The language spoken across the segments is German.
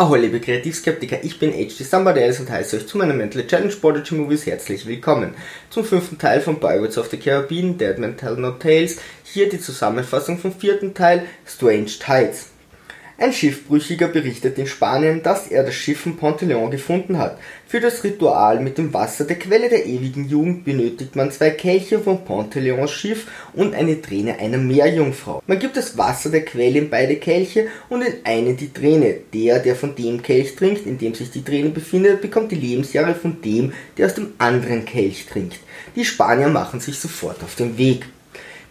Ahoi liebe Kreativskeptiker, ich bin HD Sambadelis und heiße euch zu meiner Mental Challenge Prodigy Movies herzlich willkommen. Zum fünften Teil von Pirates of the Caribbean, Dead Man Tell No Tales, hier die Zusammenfassung vom vierten Teil, Strange Tides. Ein Schiffbrüchiger berichtet in Spanien, dass er das Schiff von Ponteleon gefunden hat. Für das Ritual mit dem Wasser der Quelle der ewigen Jugend benötigt man zwei Kelche von Ponteleons Schiff und eine Träne einer Meerjungfrau. Man gibt das Wasser der Quelle in beide Kelche und in einen die Träne. Der, der von dem Kelch trinkt, in dem sich die Träne befindet, bekommt die Lebensjahre von dem, der aus dem anderen Kelch trinkt. Die Spanier machen sich sofort auf den Weg.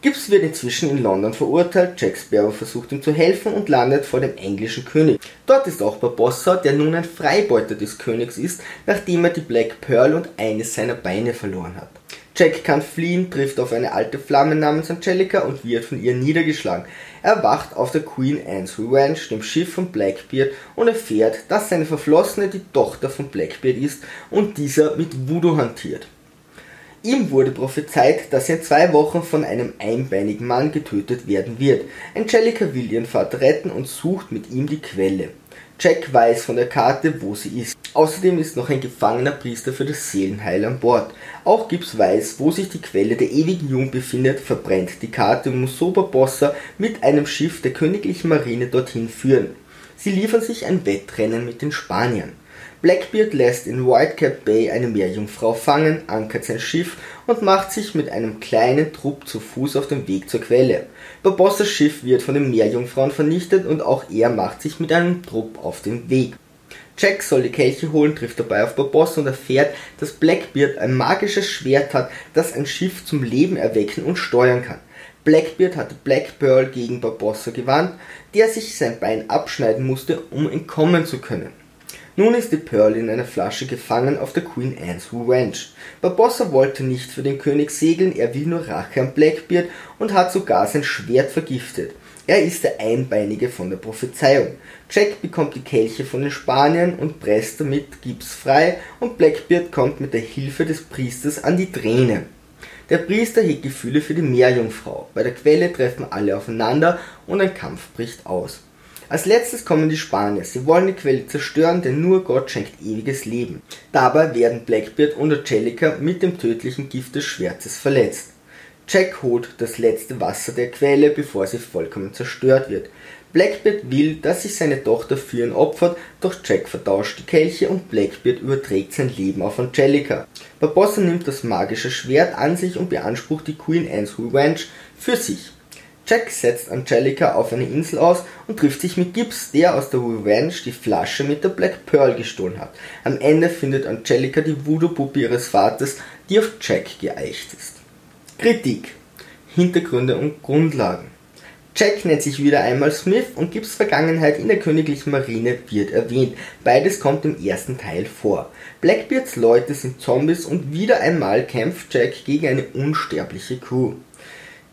Gibbs wird inzwischen in London verurteilt, Jack Sparrow versucht ihm zu helfen und landet vor dem englischen König. Dort ist auch Barbossa, der nun ein Freibeuter des Königs ist, nachdem er die Black Pearl und eines seiner Beine verloren hat. Jack kann fliehen, trifft auf eine alte Flamme namens Angelica und wird von ihr niedergeschlagen. Er wacht auf der Queen Anne's Revenge, dem Schiff von Blackbeard, und erfährt, dass seine Verflossene die Tochter von Blackbeard ist und dieser mit Voodoo hantiert. Ihm wurde prophezeit, dass er in zwei Wochen von einem einbeinigen Mann getötet werden wird. Angelica will ihren Vater retten und sucht mit ihm die Quelle. Jack weiß von der Karte, wo sie ist. Außerdem ist noch ein gefangener Priester für das Seelenheil an Bord. Auch Gibbs weiß, wo sich die Quelle der ewigen Jugend befindet, verbrennt die Karte und muss Sober Bossa mit einem Schiff der königlichen Marine dorthin führen. Sie liefern sich ein Wettrennen mit den Spaniern. Blackbeard lässt in Whitecap Bay eine Meerjungfrau fangen, ankert sein Schiff und macht sich mit einem kleinen Trupp zu Fuß auf den Weg zur Quelle. Barbossas Schiff wird von den Meerjungfrauen vernichtet und auch er macht sich mit einem Trupp auf den Weg. Jack soll die Kelche holen, trifft dabei auf Barbossa und erfährt, dass Blackbeard ein magisches Schwert hat, das ein Schiff zum Leben erwecken und steuern kann. Blackbeard hatte Black Pearl gegen Barbossa gewarnt, der sich sein Bein abschneiden musste, um entkommen zu können. Nun ist die Pearl in einer Flasche gefangen auf der Queen Anne's Revenge. Barbossa wollte nicht für den König segeln, er will nur Rache an Blackbeard und hat sogar sein Schwert vergiftet. Er ist der Einbeinige von der Prophezeiung. Jack bekommt die Kelche von den Spaniern und presst damit Gibbs frei und Blackbeard kommt mit der Hilfe des Priesters an die Träne. Der Priester hegt Gefühle für die Meerjungfrau. Bei der Quelle treffen alle aufeinander und ein Kampf bricht aus. Als letztes kommen die Spanier. Sie wollen die Quelle zerstören, denn nur Gott schenkt ewiges Leben. Dabei werden Blackbeard und Angelica mit dem tödlichen Gift des Schwertes verletzt. Jack holt das letzte Wasser der Quelle, bevor sie vollkommen zerstört wird. Blackbeard will, dass sich seine Tochter für ihn opfert, doch Jack vertauscht die Kelche und Blackbeard überträgt sein Leben auf Angelica. Barbossa nimmt das magische Schwert an sich und beansprucht die Queen Anne's Revenge für sich. Jack setzt Angelica auf eine Insel aus und trifft sich mit Gibbs, der aus der Revenge die Flasche mit der Black Pearl gestohlen hat. Am Ende findet Angelica die Voodoo-Puppe ihres Vaters, die auf Jack geeicht ist. Kritik Hintergründe und Grundlagen Jack nennt sich wieder einmal Smith und Gibbs Vergangenheit in der königlichen Marine wird erwähnt. Beides kommt im ersten Teil vor. Blackbeards Leute sind Zombies und wieder einmal kämpft Jack gegen eine unsterbliche Crew.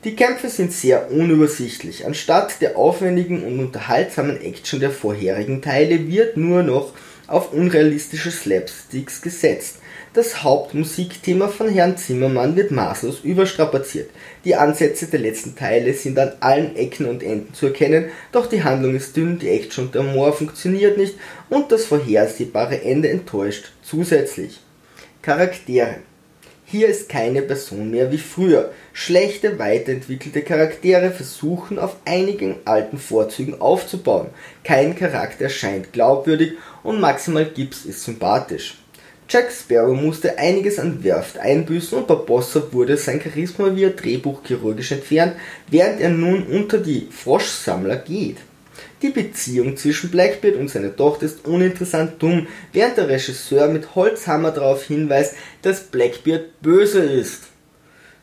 Die Kämpfe sind sehr unübersichtlich. Anstatt der aufwendigen und unterhaltsamen Action der vorherigen Teile wird nur noch auf unrealistische Slapsticks gesetzt. Das Hauptmusikthema von Herrn Zimmermann wird maßlos überstrapaziert. Die Ansätze der letzten Teile sind an allen Ecken und Enden zu erkennen, doch die Handlung ist dünn, die Action und der Humor funktioniert nicht und das vorhersehbare Ende enttäuscht zusätzlich. Charaktere hier ist keine Person mehr wie früher. Schlechte, weiterentwickelte Charaktere versuchen auf einigen alten Vorzügen aufzubauen. Kein Charakter erscheint glaubwürdig und maximal Gibbs ist sympathisch. Jack Sparrow musste einiges an Werft einbüßen und Barbossa wurde sein Charisma via Drehbuch chirurgisch entfernt, während er nun unter die Froschsammler geht. Die Beziehung zwischen Blackbeard und seiner Tochter ist uninteressant dumm, während der Regisseur mit Holzhammer darauf hinweist, dass Blackbeard böse ist.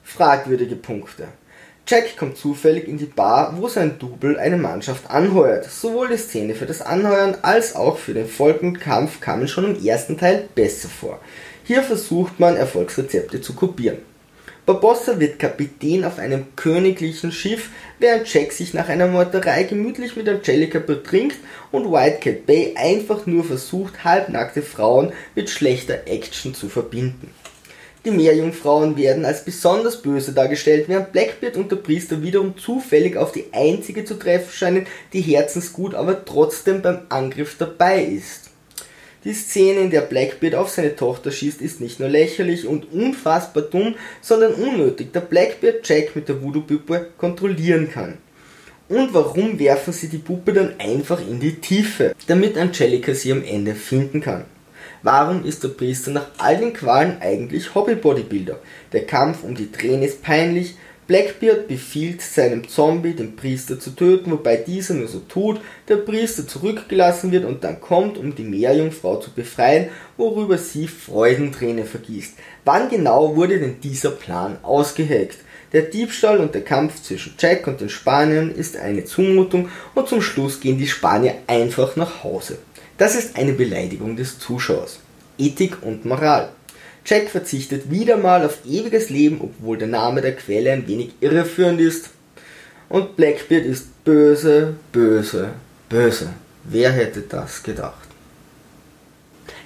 Fragwürdige Punkte. Jack kommt zufällig in die Bar, wo sein Double eine Mannschaft anheuert. Sowohl die Szene für das Anheuern als auch für den folgenden Kampf kamen schon im ersten Teil besser vor. Hier versucht man Erfolgsrezepte zu kopieren. Barbossa wird Kapitän auf einem königlichen Schiff, während Jack sich nach einer Meuterei gemütlich mit Angelica betrinkt und Whitecat Bay einfach nur versucht, halbnackte Frauen mit schlechter Action zu verbinden. Die Meerjungfrauen werden als besonders böse dargestellt, während Blackbeard und der Priester wiederum zufällig auf die einzige zu treffen scheinen, die herzensgut, aber trotzdem beim Angriff dabei ist. Die Szene, in der Blackbeard auf seine Tochter schießt, ist nicht nur lächerlich und unfassbar dumm, sondern unnötig, da Blackbeard Jack mit der Voodoo-Puppe kontrollieren kann. Und warum werfen sie die Puppe dann einfach in die Tiefe, damit Angelica sie am Ende finden kann? Warum ist der Priester nach all den Qualen eigentlich Hobby-Bodybuilder? Der Kampf um die Träne ist peinlich, Blackbeard befiehlt seinem Zombie, den Priester zu töten, wobei dieser nur so tut, der Priester zurückgelassen wird und dann kommt, um die Meerjungfrau zu befreien, worüber sie Freudenträne vergießt. Wann genau wurde denn dieser Plan ausgeheckt? Der Diebstahl und der Kampf zwischen Jack und den Spaniern ist eine Zumutung und zum Schluss gehen die Spanier einfach nach Hause. Das ist eine Beleidigung des Zuschauers. Ethik und Moral. Jack verzichtet wieder mal auf ewiges Leben, obwohl der Name der Quelle ein wenig irreführend ist. Und Blackbeard ist böse, böse, böse. Wer hätte das gedacht?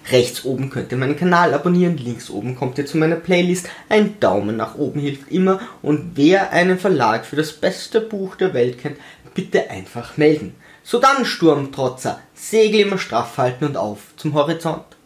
Rechts oben könnt ihr meinen Kanal abonnieren, links oben kommt ihr zu meiner Playlist. Ein Daumen nach oben hilft immer und wer einen Verlag für das beste Buch der Welt kennt, bitte einfach melden. So dann, Sturmtrotzer, Segel immer straff halten und auf zum Horizont.